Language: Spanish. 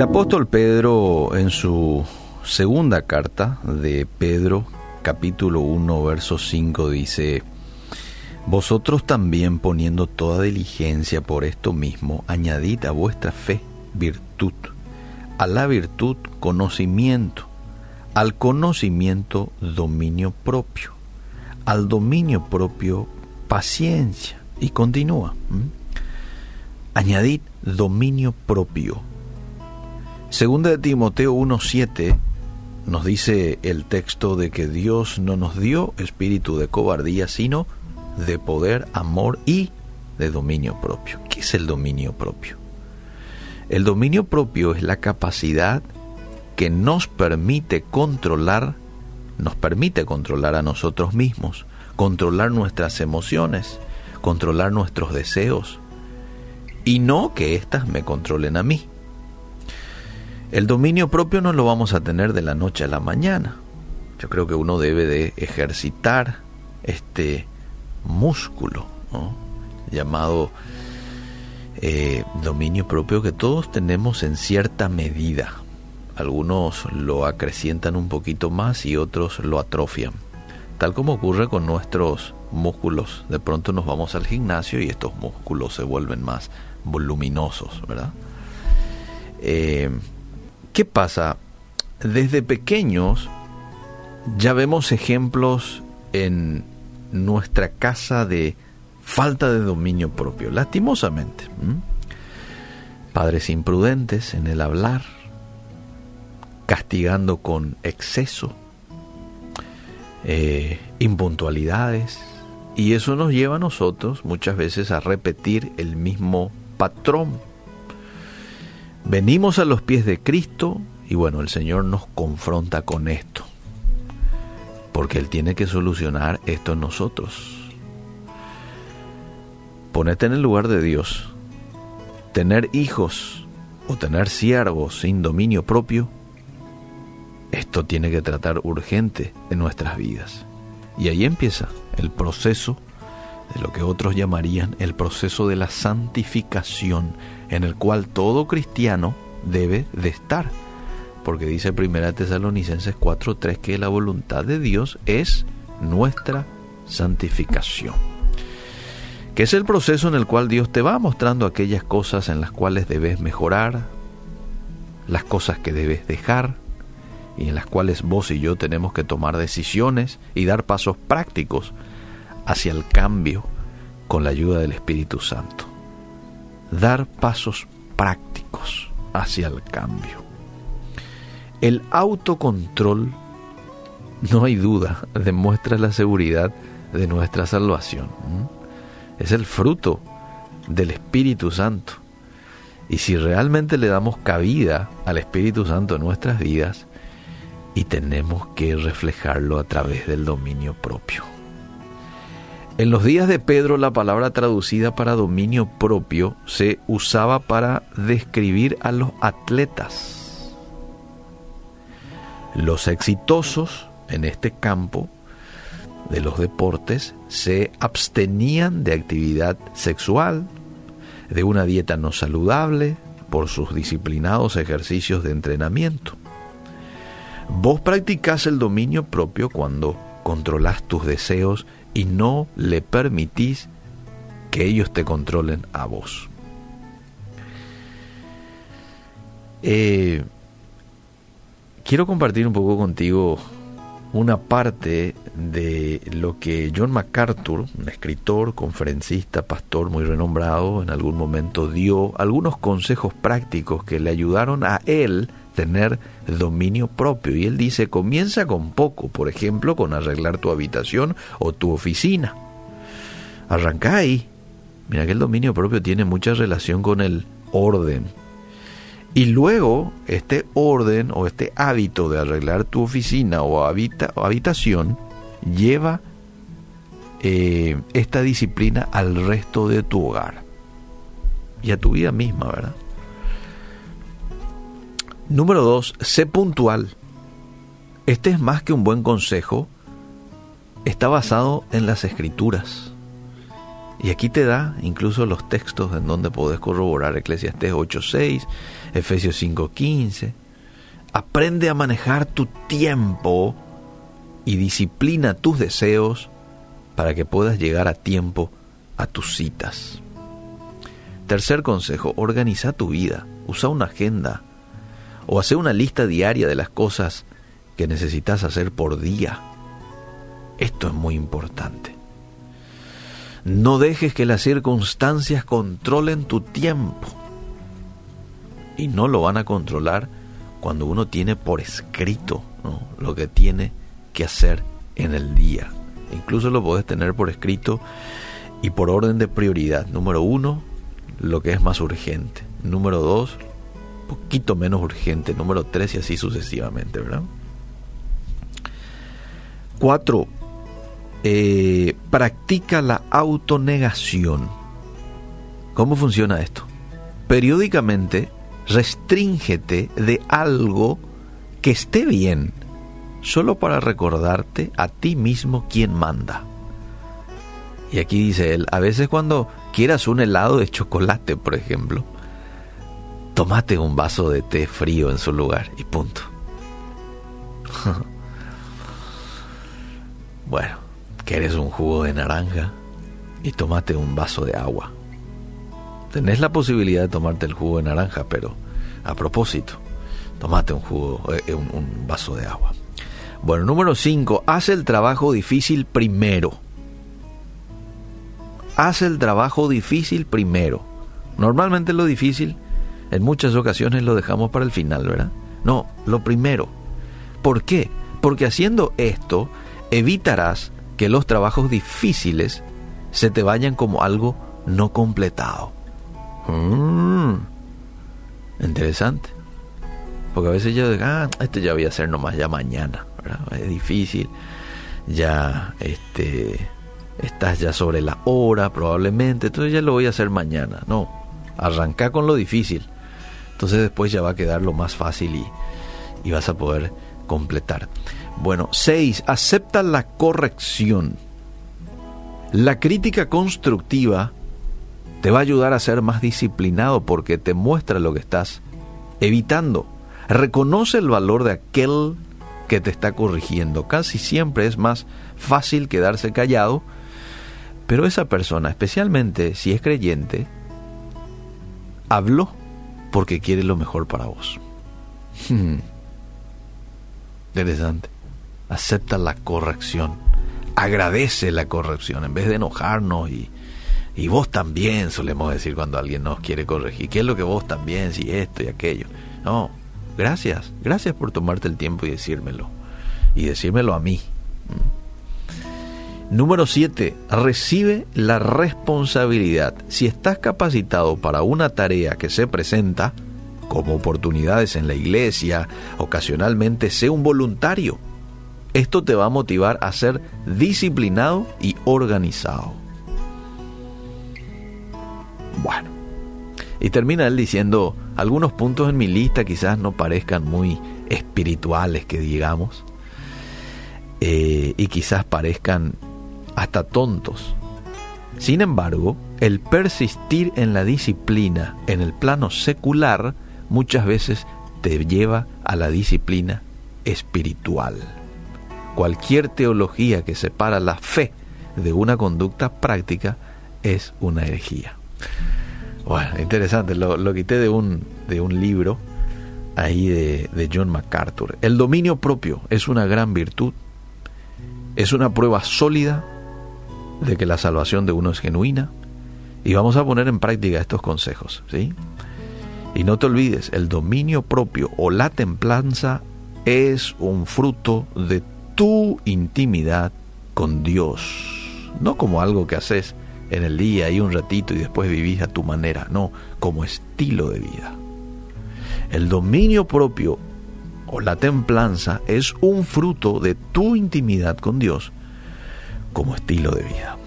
El apóstol Pedro en su segunda carta de Pedro capítulo 1 verso 5 dice, Vosotros también poniendo toda diligencia por esto mismo, añadid a vuestra fe virtud, a la virtud conocimiento, al conocimiento dominio propio, al dominio propio paciencia y continúa. Añadid dominio propio. Segunda de Timoteo 1.7 nos dice el texto de que Dios no nos dio espíritu de cobardía, sino de poder, amor y de dominio propio. ¿Qué es el dominio propio? El dominio propio es la capacidad que nos permite controlar, nos permite controlar a nosotros mismos, controlar nuestras emociones, controlar nuestros deseos, y no que éstas me controlen a mí. El dominio propio no lo vamos a tener de la noche a la mañana. Yo creo que uno debe de ejercitar este músculo llamado eh, dominio propio que todos tenemos en cierta medida. Algunos lo acrecientan un poquito más y otros lo atrofian. Tal como ocurre con nuestros músculos. De pronto nos vamos al gimnasio y estos músculos se vuelven más voluminosos, ¿verdad? Eh, ¿Qué pasa? Desde pequeños ya vemos ejemplos en nuestra casa de falta de dominio propio, lastimosamente. Padres imprudentes en el hablar, castigando con exceso, eh, impuntualidades, y eso nos lleva a nosotros muchas veces a repetir el mismo patrón Venimos a los pies de Cristo y bueno, el Señor nos confronta con esto, porque Él tiene que solucionar esto en nosotros. Ponete en el lugar de Dios. Tener hijos o tener siervos sin dominio propio, esto tiene que tratar urgente en nuestras vidas. Y ahí empieza el proceso de lo que otros llamarían el proceso de la santificación, en el cual todo cristiano debe de estar. Porque dice 1 Tesalonicenses 4:3 que la voluntad de Dios es nuestra santificación. Que es el proceso en el cual Dios te va mostrando aquellas cosas en las cuales debes mejorar, las cosas que debes dejar y en las cuales vos y yo tenemos que tomar decisiones y dar pasos prácticos hacia el cambio con la ayuda del Espíritu Santo. Dar pasos prácticos hacia el cambio. El autocontrol, no hay duda, demuestra la seguridad de nuestra salvación. Es el fruto del Espíritu Santo. Y si realmente le damos cabida al Espíritu Santo en nuestras vidas, y tenemos que reflejarlo a través del dominio propio. En los días de Pedro la palabra traducida para dominio propio se usaba para describir a los atletas. Los exitosos en este campo de los deportes se abstenían de actividad sexual, de una dieta no saludable, por sus disciplinados ejercicios de entrenamiento. Vos practicás el dominio propio cuando controlás tus deseos y no le permitís que ellos te controlen a vos. Eh, quiero compartir un poco contigo una parte de lo que John MacArthur, un escritor, conferencista, pastor muy renombrado, en algún momento dio algunos consejos prácticos que le ayudaron a él tener dominio propio. Y él dice, comienza con poco, por ejemplo, con arreglar tu habitación o tu oficina. Arranca ahí. Mira que el dominio propio tiene mucha relación con el orden. Y luego este orden o este hábito de arreglar tu oficina o, habitación lleva eh, esta disciplina al resto de tu hogar y a tu vida misma, ¿verdad? Número dos, sé puntual. Este es más que un buen consejo, está basado en las escrituras. Y aquí te da incluso los textos en donde podés corroborar Eclesiastés 8.6, Efesios 5.15. Aprende a manejar tu tiempo y disciplina tus deseos para que puedas llegar a tiempo a tus citas. Tercer consejo, organiza tu vida, usa una agenda o hace una lista diaria de las cosas que necesitas hacer por día. Esto es muy importante. No dejes que las circunstancias controlen tu tiempo. Y no lo van a controlar cuando uno tiene por escrito lo que tiene que hacer en el día. Incluso lo puedes tener por escrito y por orden de prioridad. Número uno, lo que es más urgente. Número dos, poquito menos urgente. Número tres y así sucesivamente, ¿verdad? Cuatro, eh, practica la autonegación. ¿Cómo funciona esto? Periódicamente restríngete de algo que esté bien, solo para recordarte a ti mismo quién manda. Y aquí dice él, a veces cuando quieras un helado de chocolate, por ejemplo, tomate un vaso de té frío en su lugar y punto. bueno, quieres un jugo de naranja y tomate un vaso de agua. Tenés la posibilidad de tomarte el jugo de naranja, pero a propósito, tomate un jugo, eh, un, un vaso de agua. Bueno, número 5, haz el trabajo difícil primero. Haz el trabajo difícil primero. Normalmente lo difícil, en muchas ocasiones lo dejamos para el final, ¿verdad? No, lo primero. ¿Por qué? Porque haciendo esto, evitarás que los trabajos difíciles se te vayan como algo no completado. Mm, interesante. Porque a veces yo digo, ah, esto ya voy a hacer nomás ya mañana. Es difícil. Ya este estás ya sobre la hora probablemente, entonces ya lo voy a hacer mañana. No, arranca con lo difícil. Entonces después ya va a quedar lo más fácil y, y vas a poder completar. Bueno, 6. Acepta la corrección. La crítica constructiva te va a ayudar a ser más disciplinado porque te muestra lo que estás evitando. Reconoce el valor de aquel que te está corrigiendo. Casi siempre es más fácil quedarse callado, pero esa persona, especialmente si es creyente, habló porque quiere lo mejor para vos. Interesante acepta la corrección, agradece la corrección, en vez de enojarnos y, y vos también, solemos decir cuando alguien nos quiere corregir, ¿qué es lo que vos también, si esto y aquello? No, gracias, gracias por tomarte el tiempo y decírmelo, y decírmelo a mí. Mm. Número 7. Recibe la responsabilidad. Si estás capacitado para una tarea que se presenta, como oportunidades en la iglesia, ocasionalmente sé un voluntario esto te va a motivar a ser disciplinado y organizado. Bueno, y termina él diciendo, algunos puntos en mi lista quizás no parezcan muy espirituales, que digamos, eh, y quizás parezcan hasta tontos. Sin embargo, el persistir en la disciplina en el plano secular muchas veces te lleva a la disciplina espiritual cualquier teología que separa la fe de una conducta práctica es una herejía. Bueno, interesante, lo, quité de un, de un libro ahí de, de John MacArthur. El dominio propio es una gran virtud, es una prueba sólida de que la salvación de uno es genuina y vamos a poner en práctica estos consejos, ¿sí? Y no te olvides, el dominio propio o la templanza es un fruto de tu intimidad con Dios. No como algo que haces en el día y un ratito y después vivís a tu manera, no, como estilo de vida. El dominio propio o la templanza es un fruto de tu intimidad con Dios como estilo de vida.